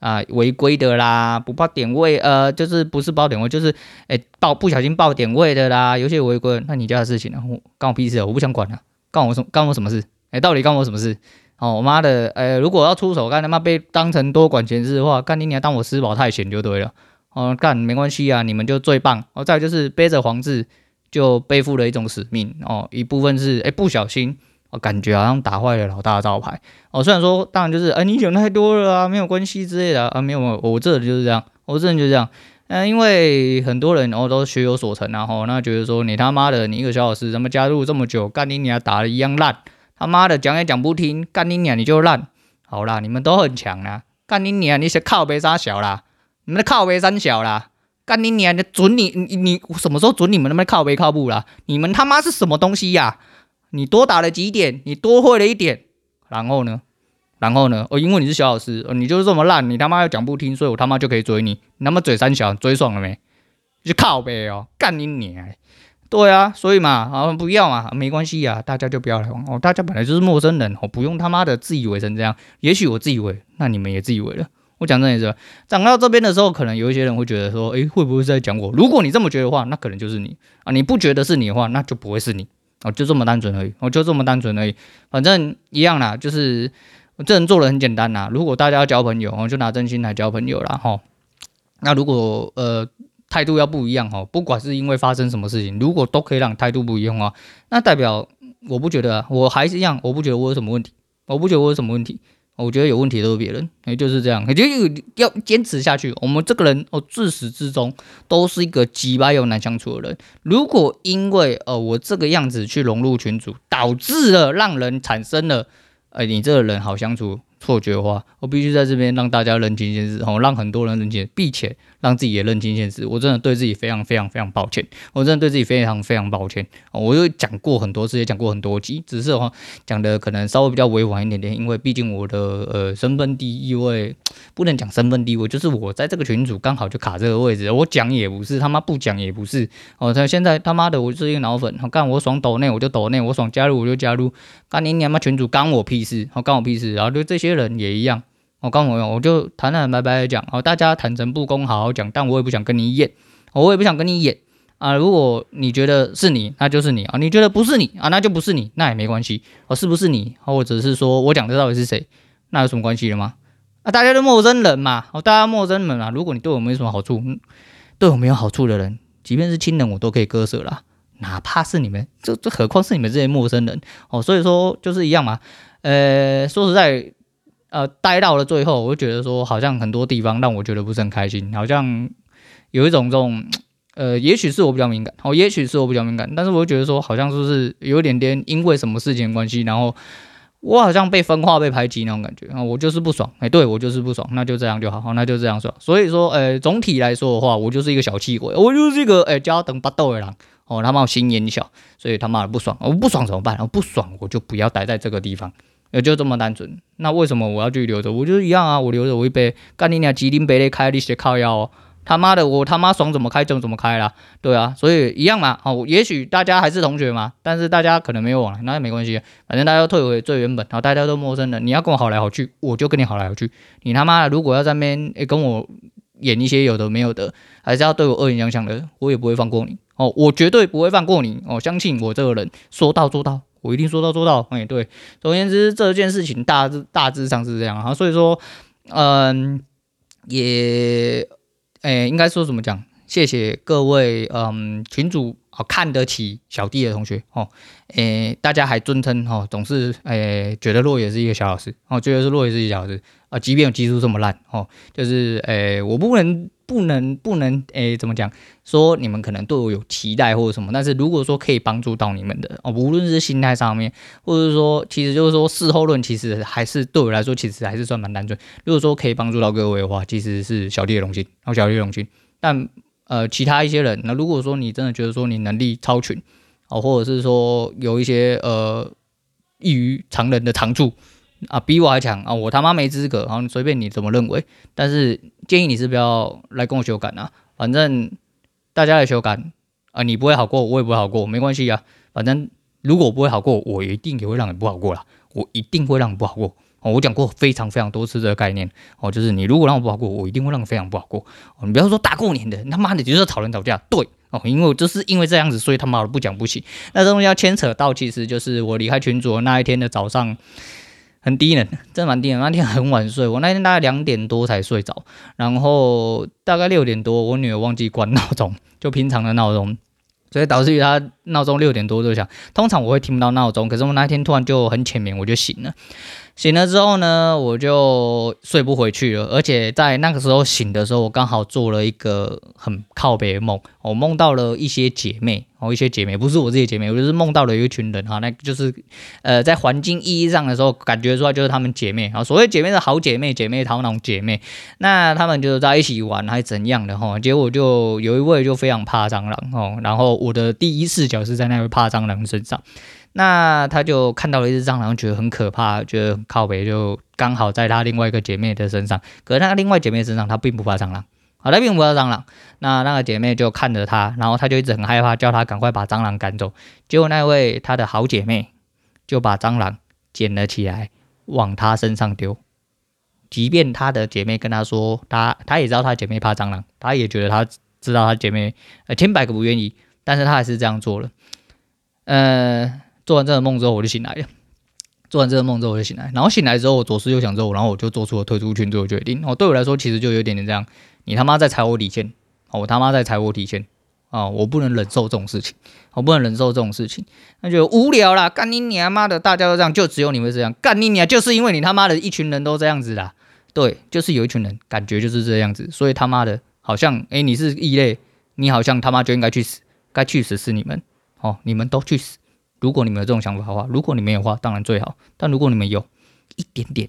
啊，违规的啦，不报点位，呃，就是不是报点位，就是哎报不小心报点位的啦，有些违规，那你家的事情呢？我干我屁事，啊我不想管了，干我什干我什么事？哎，到底干我什么事？哦，我妈的，哎，如果要出手干他妈被当成多管闲事的话，干你娘当我吃饱太闲就对了。哦，干没关系啊，你们就最棒。哦，再就是背着黄字就背负了一种使命。哦，一部分是哎不小心。我感觉好像打坏了老大的招牌。哦，虽然说当然就是，哎，你想太多了啊，没有关系之类的啊，没有，我这人就是这样，我这人就是这样。嗯，因为很多人哦都学有所成啊，吼，那觉得说你他妈的，你一个小老师，怎么加入这么久，干你娘打的一样烂，他妈的讲也讲不听，干你娘你就烂。好啦，你们都很强啦，干你娘你是靠背三小啦，你们的靠背三小啦，干你娘的准你你你什么时候准你们那么靠背靠步啦？你们他妈是什么东西呀、你多打了几点，你多会了一点，然后呢？然后呢？哦，因为你是小老师，哦，你就是这么烂，你他妈又讲不听，所以我他妈就可以追你。你他妈嘴三小，追爽了没？就靠呗哦，干你娘！对啊，所以嘛，啊，不要嘛，没关系啊，大家就不要来往哦。大家本来就是陌生人哦，不用他妈的自以为成这样。也许我自以为，那你们也自以为了。我讲真的是，讲到这边的时候，可能有一些人会觉得说，诶，会不会是在讲我？如果你这么觉得的话，那可能就是你啊。你不觉得是你的话，那就不会是你。哦，就这么单纯而已，哦就这么单纯而已，反正一样啦，就是这人做的很简单啦。如果大家要交朋友，我就拿真心来交朋友啦。哈。那如果呃态度要不一样哈，不管是因为发生什么事情，如果都可以让态度不一样啊，那代表我不觉得，我还是一样，我不觉得我有什么问题，我不觉得我有什么问题。我觉得有问题都是别人，也就是这样，也就要坚持下去。我们这个人哦，自始至终都是一个鸡巴又难相处的人。如果因为呃我这个样子去融入群组，导致了让人产生了，哎，你这个人好相处错觉的话，我必须在这边让大家认清现实，哦，让很多人认清，并且。让自己也认清现实，我真的对自己非常非常非常抱歉，我真的对自己非常非常抱歉。我又讲过很多次，也讲过很多集，只是的话讲的可能稍微比较委婉一点点，因为毕竟我的呃身份地位不能讲身份地位，就是我在这个群组刚好就卡这个位置，我讲也不是，他妈不讲也不是。哦，他现在他妈的我是一个脑粉，干我爽抖内我就抖内，我爽加入我就加入，干你娘妈群主干我屁事，好干我屁事，然后就这些人也一样。我刚我，我就坦坦白白的讲，哦，大家坦诚不公，好好讲，但我也不想跟你演，我也不想跟你演啊。如果你觉得是你，那就是你啊；你觉得不是你啊，那就不是你，那也没关系。哦，是不是你，或者是说我讲的到底是谁，那有什么关系了吗？啊，大家都陌生人嘛，哦，大家陌生人嘛。如果你对我没什么好处，对我没有好处的人，即便是亲人，我都可以割舍啦。哪怕是你们，这这何况是你们这些陌生人哦，所以说就是一样嘛。呃，说实在，呃，待到了最后，我就觉得说，好像很多地方让我觉得不是很开心，好像有一种这种，呃，也许是我比较敏感，哦，也许是我比较敏感，但是我就觉得说，好像就是有一点点因为什么事情的关系，然后。我好像被分化、被排挤那种感觉啊，我就是不爽，哎、欸，对我就是不爽，那就这样就好，那就这样说。所以说，呃、欸，总体来说的话，我就是一个小气鬼，我就是一个哎，加等巴豆的人哦，他妈我心眼小，所以他妈的不爽，我不爽怎么办？我不爽我就不要待在这个地方，也就这么单纯。那为什么我要去留着？我就是一样啊，我留着我一杯，干你娘，吉林杯的开你些靠腰哦。他妈的，我他妈爽怎么开就怎么开啦，对啊，所以一样嘛，哦，也许大家还是同学嘛，但是大家可能没有往来，那也没关系，反正大家退回最原本，然后大家都陌生人，你要跟我好来好去，我就跟你好来好去，你他妈的如果要在那边诶跟我演一些有的没有的，还是要对我恶言相向的，我也不会放过你，哦，我绝对不会放过你，哦，相信我这个人说到做到，我一定说到做到，哎，对，总而言之这件事情大致大致上是这样啊，所以说，嗯，也。诶，应该说怎么讲？谢谢各位，嗯，群主哦，看得起小弟的同学。哦，诶，大家还尊称哦，总是诶，觉得洛也是一个小老师。哦，觉得是洛也是一个小老师。啊，即便我技术这么烂哦，就是诶，我不能不能不能诶，怎么讲？说你们可能对我有期待或者什么，但是如果说可以帮助到你们的哦，无论是心态上面，或者是说，其实就是说事后论，其实还是对我来说，其实还是算蛮单纯。如果说可以帮助到各位的话，其实是小弟的荣幸，然哦，小弟的荣幸。但呃，其他一些人，那如果说你真的觉得说你能力超群，哦，或者是说有一些呃异于常人的长处啊，比我还强啊，我他妈没资格，然后随便你怎么认为。但是建议你是不要来跟我修改啊，反正大家来修改啊，你不会好过，我也不会好过，没关系啊。反正如果我不会好过，我一定也会让你不好过啦，我一定会让你不好过。哦，我讲过非常非常多次这个概念哦，就是你如果让我不好过，我一定会让你非常不好过。哦，你不要说大过年的，他妈的就是吵人吵架，对哦，因为就是因为这样子，所以他妈的不讲不行。那这东西要牵扯到，其实就是我离开群组的那一天的早上，很低能，真的蛮低能。那天很晚睡，我那天大概两点多才睡着，然后大概六点多，我女儿忘记关闹钟，就平常的闹钟。所以导致于她闹钟六点多就响，通常我会听不到闹钟，可是我那天突然就很浅眠，我就醒了。醒了之后呢，我就睡不回去了，而且在那个时候醒的时候，我刚好做了一个很靠北的梦，我梦到了一些姐妹，哦，一些姐妹不是我自己姐妹，我就是梦到了有一群人哈，那就是呃，在环境意义上的时候，感觉出来就是她们姐妹。啊，所谓姐妹的好姐妹，姐妹淘那种姐妹，那她们就在一起玩还是怎样的哈，结果就有一位就非常怕蟑螂哦，然后我的第一视角是在那位怕蟑螂身上。那他就看到了一只蟑螂，觉得很可怕，觉得很靠北，就刚好在他另外一个姐妹的身上。可是他另外姐妹身上，他并不怕蟑螂，好，他并不怕蟑螂。那那个姐妹就看着他，然后他就一直很害怕，叫他赶快把蟑螂赶走。结果那位他的好姐妹就把蟑螂捡了起来，往他身上丢。即便他的姐妹跟他说，他他也知道他姐妹怕蟑螂，他也觉得他知道他姐妹呃千百个不愿意，但是他还是这样做了，呃。做完这个梦之后，我就醒来了。做完这个梦之后，我就醒来。然后醒来之后，我左思右想之后，然后我就做出了退出群组的决定。哦，对我来说，其实就有点点这样，你他妈在踩我底线，哦，我他妈在踩我底线啊！我不能忍受这种事情，我不能忍受这种事情，那就无聊啦。干你娘妈的，大家都这样，就只有你会这样。干你娘，就是因为你他妈的一群人都这样子啦。对，就是有一群人感觉就是这样子，所以他妈的，好像诶，你是异类，你好像他妈就应该去死，该去死是你们，哦，你们都去死。如果你们有这种想法的话，如果你没有的话，当然最好。但如果你们有一点点，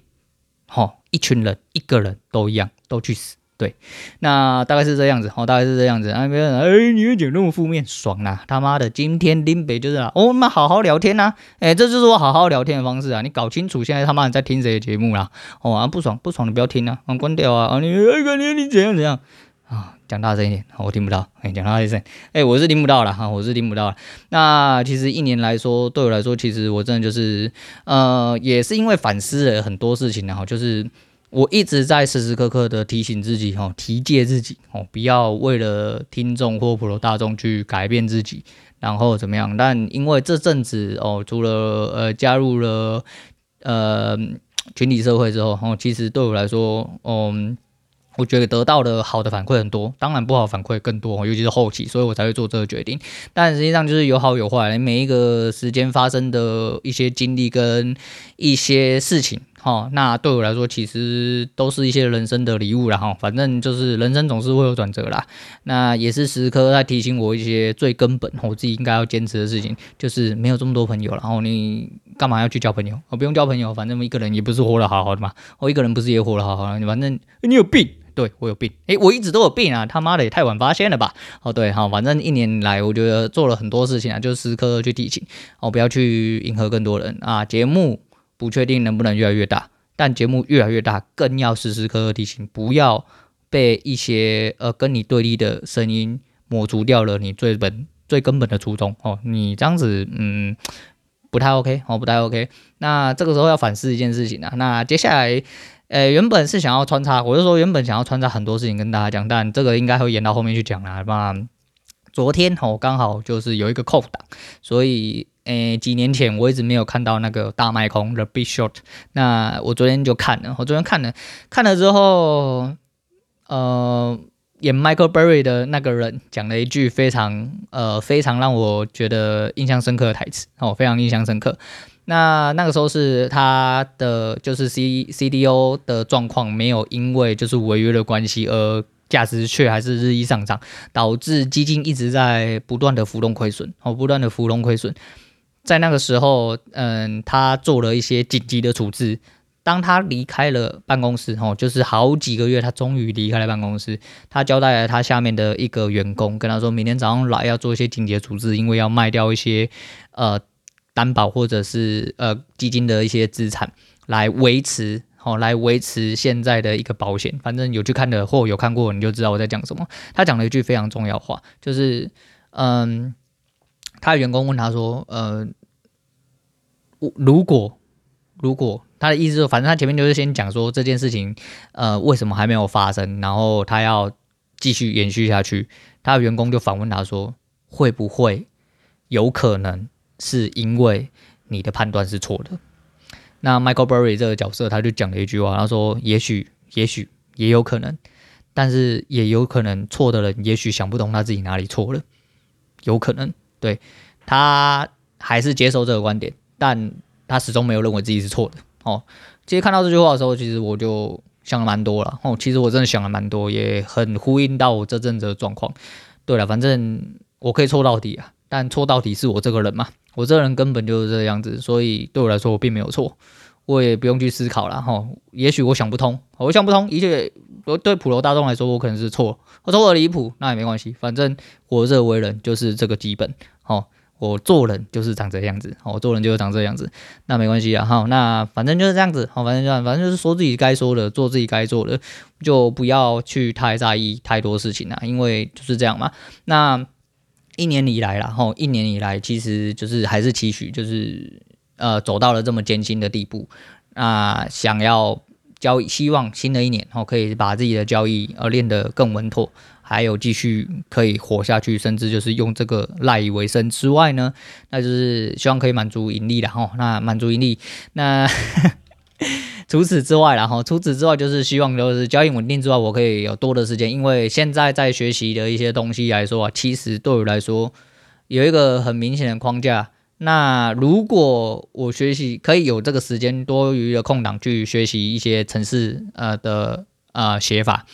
好，一群人，一个人都一样，都去死。对，那大概是这样子，哦，大概是这样子。啊，别人，哎，你会讲那么负面，爽啦！他妈的，今天林北就是啊，我们好好聊天呐，哎，这就是我好好聊天的方式啊。你搞清楚现在他妈的在听谁的节目啦？哦啊，不爽不爽，你不要听啊，啊，关掉啊！啊，你哎，感觉你怎样怎样啊？讲大声一点，我听不到。哎，讲大声一点，哎，我是听不到了哈，我是听不到了。那其实一年来说，对我来说，其实我真的就是，呃，也是因为反思了很多事情然后就是我一直在时时刻刻的提醒自己哈，提戒自己哦，不要为了听众或普罗大众去改变自己，然后怎么样？但因为这阵子哦，除了呃加入了呃群体社会之后，哦，其实对我来说，嗯。我觉得得到的好的反馈很多，当然不好反馈更多，尤其是后期，所以我才会做这个决定。但实际上就是有好有坏，每一个时间发生的一些经历跟一些事情，哦，那对我来说其实都是一些人生的礼物啦，哈。反正就是人生总是会有转折啦，那也是时刻在提醒我一些最根本我自己应该要坚持的事情，就是没有这么多朋友，然后你干嘛要去交朋友？我不用交朋友，反正一个人也不是活得好好的嘛，我一个人不是也活得好好的，反正你有病。对，我有病，诶，我一直都有病啊！他妈的也太晚发现了吧？哦，对，好，反正一年来，我觉得做了很多事情啊，就时刻去提醒哦，不要去迎合更多人啊。节目不确定能不能越来越大，但节目越来越大，更要时时刻刻提醒，不要被一些呃跟你对立的声音抹除掉了你最本最根本的初衷哦。你这样子，嗯，不太 OK 哦，不太 OK。那这个时候要反思一件事情啊。那接下来。呃，原本是想要穿插，我就说原本想要穿插很多事情跟大家讲，但这个应该会延到后面去讲啦。那昨天哦，刚好就是有一个空档，所以诶，几年前我一直没有看到那个大卖空 The Big Short，那我昨天就看了，我昨天看了，看了之后，呃，演 Michael Berry 的那个人讲了一句非常呃非常让我觉得印象深刻的台词哦，非常印象深刻。那那个时候是他的就是 C C D O 的状况没有因为就是违约的关系而价值却还是日益上涨，导致基金一直在不断的浮动亏损哦，不断的浮动亏损。在那个时候，嗯，他做了一些紧急的处置。当他离开了办公室哦，就是好几个月，他终于离开了办公室。他交代了他下面的一个员工，跟他说明天早上来要做一些紧急处置，因为要卖掉一些呃。担保或者是呃基金的一些资产来维持，好、来维持现在的一个保险。反正有去看的或有看过，你就知道我在讲什么。他讲了一句非常重要话，就是嗯，他的员工问他说，呃，如果如果他的意思说，反正他前面就是先讲说这件事情，呃，为什么还没有发生，然后他要继续延续下去。他的员工就反问他说，会不会有可能？是因为你的判断是错的。那 Michael Burry 这个角色，他就讲了一句话，他说：“也许，也许也有可能，但是也有可能错的人，也许想不通他自己哪里错了，有可能。对，他还是接受这个观点，但他始终没有认为自己是错的。哦，其实看到这句话的时候，其实我就想了蛮多了。哦，其实我真的想了蛮多，也很呼应到我这阵子的状况。对了，反正我可以错到底啊。”但错到底是我这个人嘛？我这个人根本就是这个样子，所以对我来说我并没有错，我也不用去思考了哈。也许我想不通，我想不通，一切我对普罗大众来说我可能是错，我错的离谱，那也没关系，反正活着为人就是这个基本。好，我做人就是长这样子，我做人就是长这样子，那没关系啊。好，那反正就是这样子，好，反正就反正就是说自己该说的，做自己该做的，就不要去太在意太多事情啊，因为就是这样嘛。那。一年以来啦，吼，一年以来其实就是还是期许，就是呃走到了这么艰辛的地步，那、想要交易，希望新的一年吼可以把自己的交易呃练得更稳妥，还有继续可以活下去，甚至就是用这个赖以为生之外呢，那就是希望可以满足盈利的吼，那满足盈利，那。*laughs* 除此之外，然后除此之外就是希望就是交易稳定之外，我可以有多的时间，因为现在在学习的一些东西来说啊，其实对我来说有一个很明显的框架。那如果我学习可以有这个时间多余的空档去学习一些程式呃的呃写法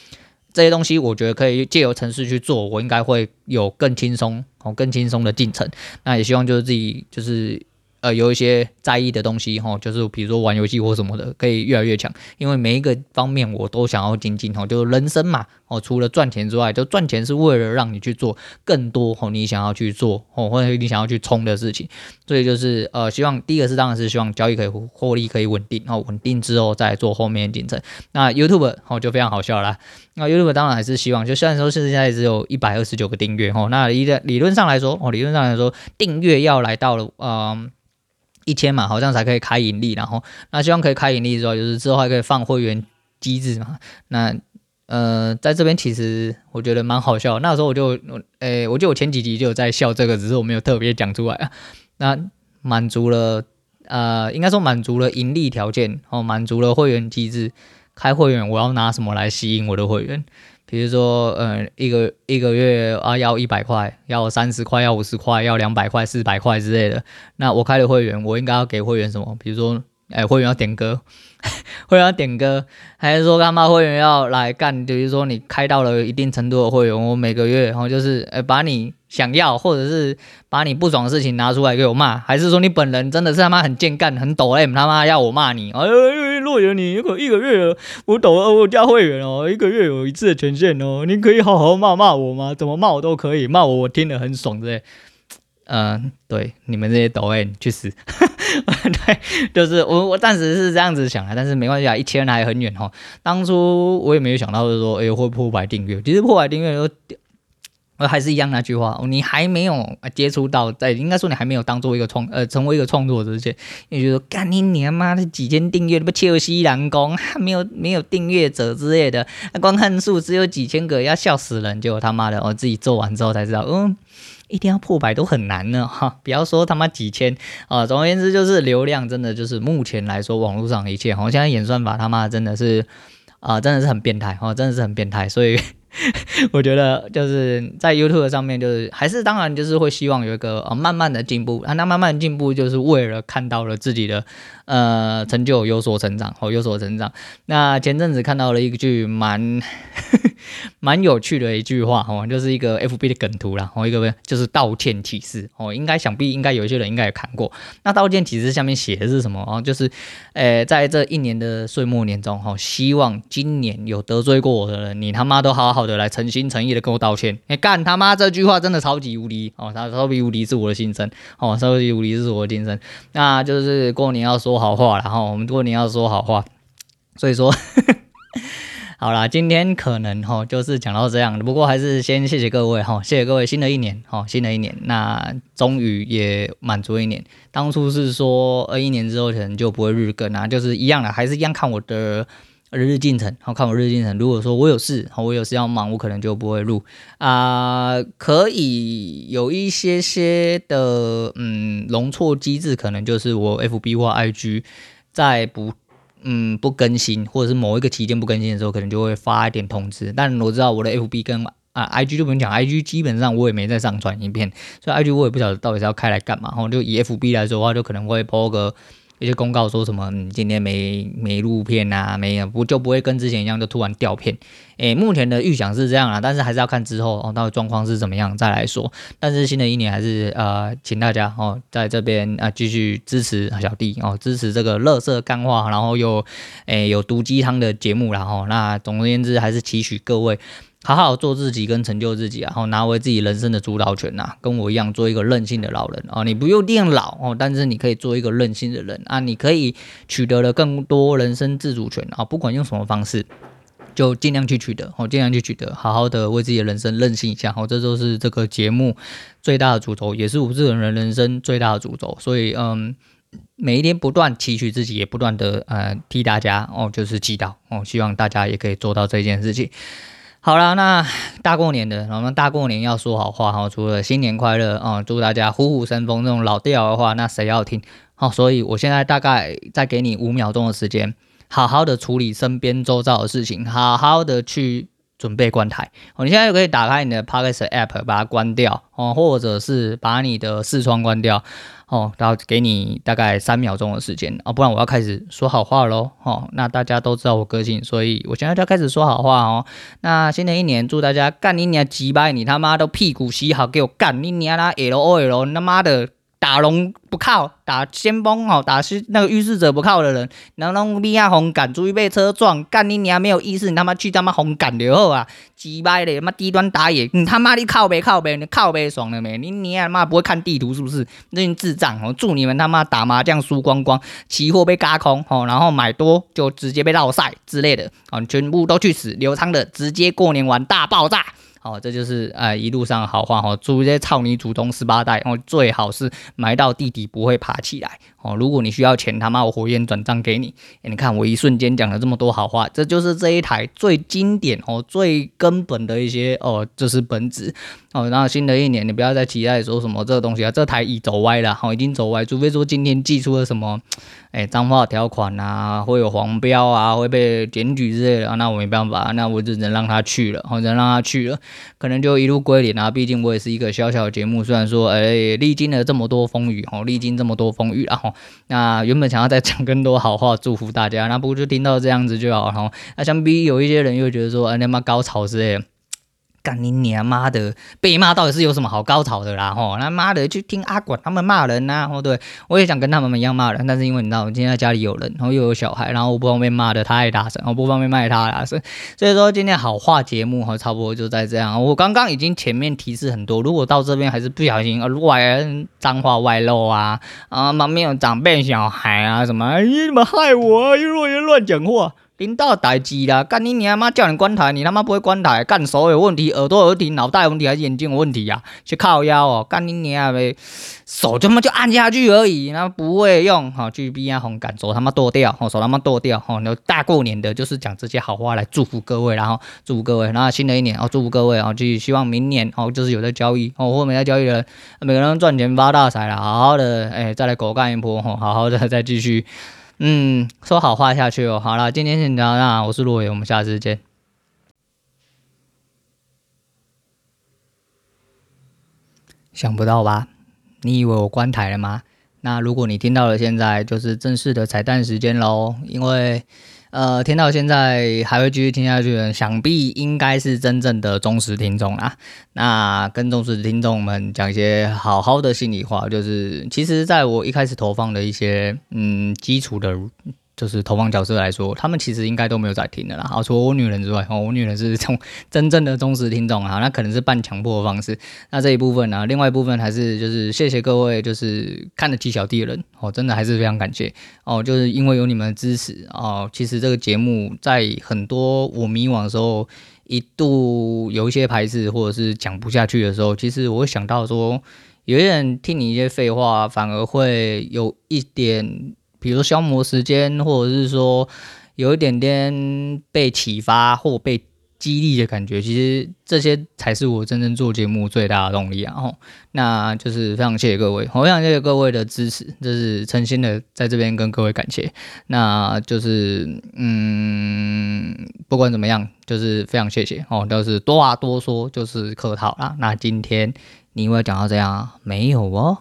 这些东西，我觉得可以借由城市去做，我应该会有更轻松哦更轻松的进程。那也希望就是自己就是。呃，有一些在意的东西哈，就是比如说玩游戏或什么的，可以越来越强。因为每一个方面我都想要精进哈，就是人生嘛哦，除了赚钱之外，就赚钱是为了让你去做更多哦，你想要去做哦，或者你想要去冲的事情。所以就是呃，希望第一个是当然是希望交易可以获利可以稳定，然后稳定之后再做后面的进程。那 YouTube 哦就非常好笑啦。那 YouTube 当然还是希望，就虽然说现在只有一百二十九个订阅哦，那理理论上来说哦，理论上来说订阅要来到了嗯。一千嘛，好像才可以开盈利，然后那希望可以开盈利之后，就是之后还可以放会员机制嘛。那呃，在这边其实我觉得蛮好笑。那时候我就，诶、欸，我就我前几集就有在笑这个，只是我没有特别讲出来啊。那满足了，呃，应该说满足了盈利条件哦，满足了会员机制。开会员，我要拿什么来吸引我的会员？比如说，呃，一个一个月啊，要一百块，要三十块，要五十块，要两百块、四百块之类的。那我开的会员，我应该要给会员什么？比如说，哎，会员要点歌，*laughs* 会员要点歌，还是说他妈会员要来干？比如说你开到了一定程度的会员，我每个月然后就是，哎，把你想要或者是把你不爽的事情拿出来给我骂，还是说你本人真的是他妈很贱干、很抖 M，他妈要我骂你？哎呦，若元，你一个一个月我抖我加会员哦，一个月有一次的权限哦，你可以好好骂骂我吗？怎么骂我都可以，骂我我听得很爽，对。嗯，对，你们这些抖 M 去死。*laughs* 对，就是我，我暂时是这样子想的，但是没关系啊，一千还很远哈。当初我也没有想到，就是说，哎，会破百订阅。其实破百订阅，呃，还是一样那句话，你还没有接触到，在应该说你还没有当做一个创，呃，成为一个创作者之前，你觉得干你娘妈的几千订阅，不切西兰宫，没有没有订阅者之类的，观看数只有几千个，要笑死人。结果他妈的，我自己做完之后才知道，嗯。一定要破百都很难呢，哈！不要说他妈几千啊，总而言之就是流量真的就是目前来说网络上一切，好像演算法他妈真的是啊，真的是很变态哦，真的是很变态，所以。*laughs* 我觉得就是在 YouTube 上面，就是还是当然就是会希望有一个呃慢慢的进步啊，那慢慢进步就是为了看到了自己的呃成就有所成长哦，有所成长。那前阵子看到了一句蛮 *laughs* 蛮有趣的一句话哦，就是一个 FB 的梗图啦，哦一个就是道歉启事哦，应该想必应该有一些人应该也看过。那道歉启事下面写的是什么哦？就是呃在这一年的岁末年终哈，希望今年有得罪过我的人，你他妈都好好。的，来诚心诚意的跟我道歉。哎，干他妈这句话真的超级无敌哦！他超级无敌是我的心声哦，超级无敌是我的心声。那就是过年要说好话，然后我们过年要说好话。所以说，好啦，今天可能哈就是讲到这样。不过还是先谢谢各位哈，谢谢各位。新的一年哈，新的一年，那终于也满足一年。当初是说二一年之后可能就不会日更啊，就是一样的，还是一样看我的。日日进程，好看我日日进程。如果说我有事，好我有事要忙，我可能就不会录啊、可以有一些些的，嗯，容错机制，可能就是我 FB 或 IG 在不，嗯，不更新，或者是某一个期间不更新的时候，可能就会发一点通知。但我知道我的 FB 跟啊 IG 就不用讲，IG 基本上我也没在上传影片，所以 IG 我也不晓得到底是要开来干嘛。然后就以 FB 来说的话，就可能会 po 个。一些公告说什么，嗯，今天没没录片啊，没有不就不会跟之前一样，就突然掉片。诶，目前的预想是这样啊，但是还是要看之后哦，到底状况是怎么样再来说。但是新的一年还是呃，请大家哦，在这边啊继续支持小弟哦，支持这个乐色干话，然后又诶有毒鸡汤的节目，然后那总而言之还是期许各位。好好做自己跟成就自己啊，然后拿回自己人生的主导权呐，跟我一样做一个任性的老人啊。你不用变老哦，但是你可以做一个任性的人啊。你可以取得了更多人生自主权啊，不管用什么方式，就尽量去取得哦，尽量去取得，好好的为自己的人生任性一下哦。这就是这个节目最大的主轴，也是我这个人人生最大的主轴。所以嗯，每一天不断提取自己，也不断的呃替大家哦，就是祈祷哦，希望大家也可以做到这件事情。好了，那大过年的，我们大过年要说好话哈，除了新年快乐啊，祝大家虎虎生风这种老调的话，那谁要听？好，所以我现在大概再给你五秒钟的时间，好好的处理身边周遭的事情，好好的去准备关台。哦，你现在就可以打开你的 Pocket App，把它关掉哦，或者是把你的视窗关掉。哦，然后给你大概三秒钟的时间哦，不然我要开始说好话喽。哦，那大家都知道我个性，所以我现在就要开始说好话哦。那新的一年，祝大家干你娘鸡掰，你他妈都屁股洗好，给我干你娘啦！L O L，他妈的！打龙不靠，打先锋哦，打是那个预示者不靠的人，然后弄逼下红杆，注意被车撞，干你娘没有意思，你他妈去他妈红杆就好啊，鸡掰嘞，他妈低端打野，你他妈你靠北靠北，你靠北爽了没？你你他妈不会看地图是不是？那群智障哦，祝你们他妈打麻将输光光，期货被嘎空哦，然后买多就直接被落赛之类的哦，全部都去死，流畅的直接过年玩大爆炸。哦，这就是哎一路上好话哦，祝这些草泥祖宗十八代哦，最好是埋到地底不会爬起来哦。如果你需要钱，他妈我火焰转账给你。你看我一瞬间讲了这么多好话，这就是这一台最经典哦、最根本的一些哦，这是本质哦。然后新的一年，你不要再期待说什么这个东西啊，这台已走歪了，好，已经走歪，除非说今天寄出了什么。哎，脏话条款啊，会有黄标啊，会被检举之类的啊，那我没办法，那我只能让他去了，或者让他去了，可能就一路归零啊。毕竟我也是一个小小的节目，虽然说，哎，历经了这么多风雨，哦，历经这么多风雨，然后，那原本想要再讲更多好话，祝福大家，那不过就听到这样子就好，然后，那相比有一些人又觉得说，哎，他妈高潮之类的。干你娘妈的！被骂到底是有什么好高潮的啦？吼，那妈的去听阿管他们骂人呐！哦，对，我也想跟他们一样骂人，但是因为你知道，我今天在家里有人，然后又有小孩，然后我不方便骂的太大声，我不方便骂他大声，所以说今天好话节目哈，差不多就在这样。我刚刚已经前面提示很多，如果到这边还是不小心外脏话外露啊啊，旁边有长辈小孩啊什么，哎，你们害我，又乱讲话。领导代志啦，干你娘妈叫你关台，你他妈不会关台，干所有问题，耳朵有问题，脑袋有问题还是眼睛有问题呀？去靠腰哦，干你娘呗，手他妈就按下去而已，那不会用，好去逼啊红干手他妈剁掉，吼手他妈剁掉，吼，那大过年的就是讲这些好话来祝福各位，然后祝福各位，然后新的一年哦，祝福各位哦，继续希望明年哦，就是有在交易哦，或没在交易的人，每个人赚钱发大财了，好好的哎，再来狗干一波，吼，好好的再继续。嗯，说好话下去哦。好了，今天先聊到这，我是陆伟，我们下次见。想不到吧？你以为我关台了吗？那如果你听到了，现在就是正式的彩蛋时间喽，因为。呃，听到现在还会继续听下去的，想必应该是真正的忠实听众啦。那跟忠实听众们讲一些好好的心里话，就是其实在我一开始投放的一些嗯基础的。就是投放角色来说，他们其实应该都没有在听的啦。好，除了我女人之外，哦，我女人是从 *laughs* 真正的忠实听众啊，那可能是半强迫的方式。那这一部分呢，另外一部分还是就是谢谢各位，就是看得起小弟的人哦，真的还是非常感谢哦，就是因为有你们的支持哦，其实这个节目在很多我迷惘的时候，一度有一些排斥或者是讲不下去的时候，其实我想到说，有些人听你一些废话，反而会有一点。比如消磨时间，或者是说有一点点被启发或被激励的感觉，其实这些才是我真正做节目最大的动力啊！吼，那就是非常谢谢各位，我非常谢谢各位的支持，就是诚心的在这边跟各位感谢。那就是嗯，不管怎么样，就是非常谢谢哦，都是多话多说，就是客套啦。那今天你会讲到这样没有哦？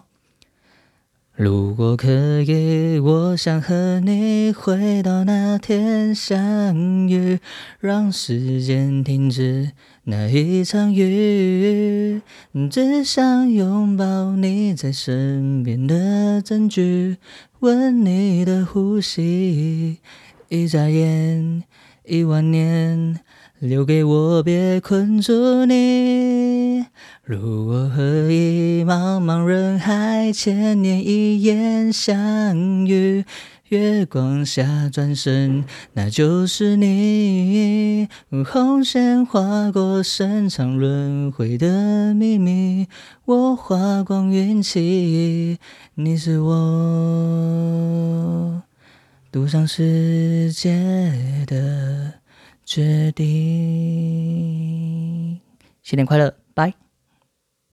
如果可以，我想和你回到那天相遇，让时间停止那一场雨，只想拥抱你在身边的证据，闻你的呼吸，一眨眼，一万年。留给我，别困住你。如果可以，茫茫人海，千年一眼相遇，月光下转身，那就是你。红线划过深藏轮回的秘密，我花光运气，你是我赌上世界的决定，新年快乐，拜。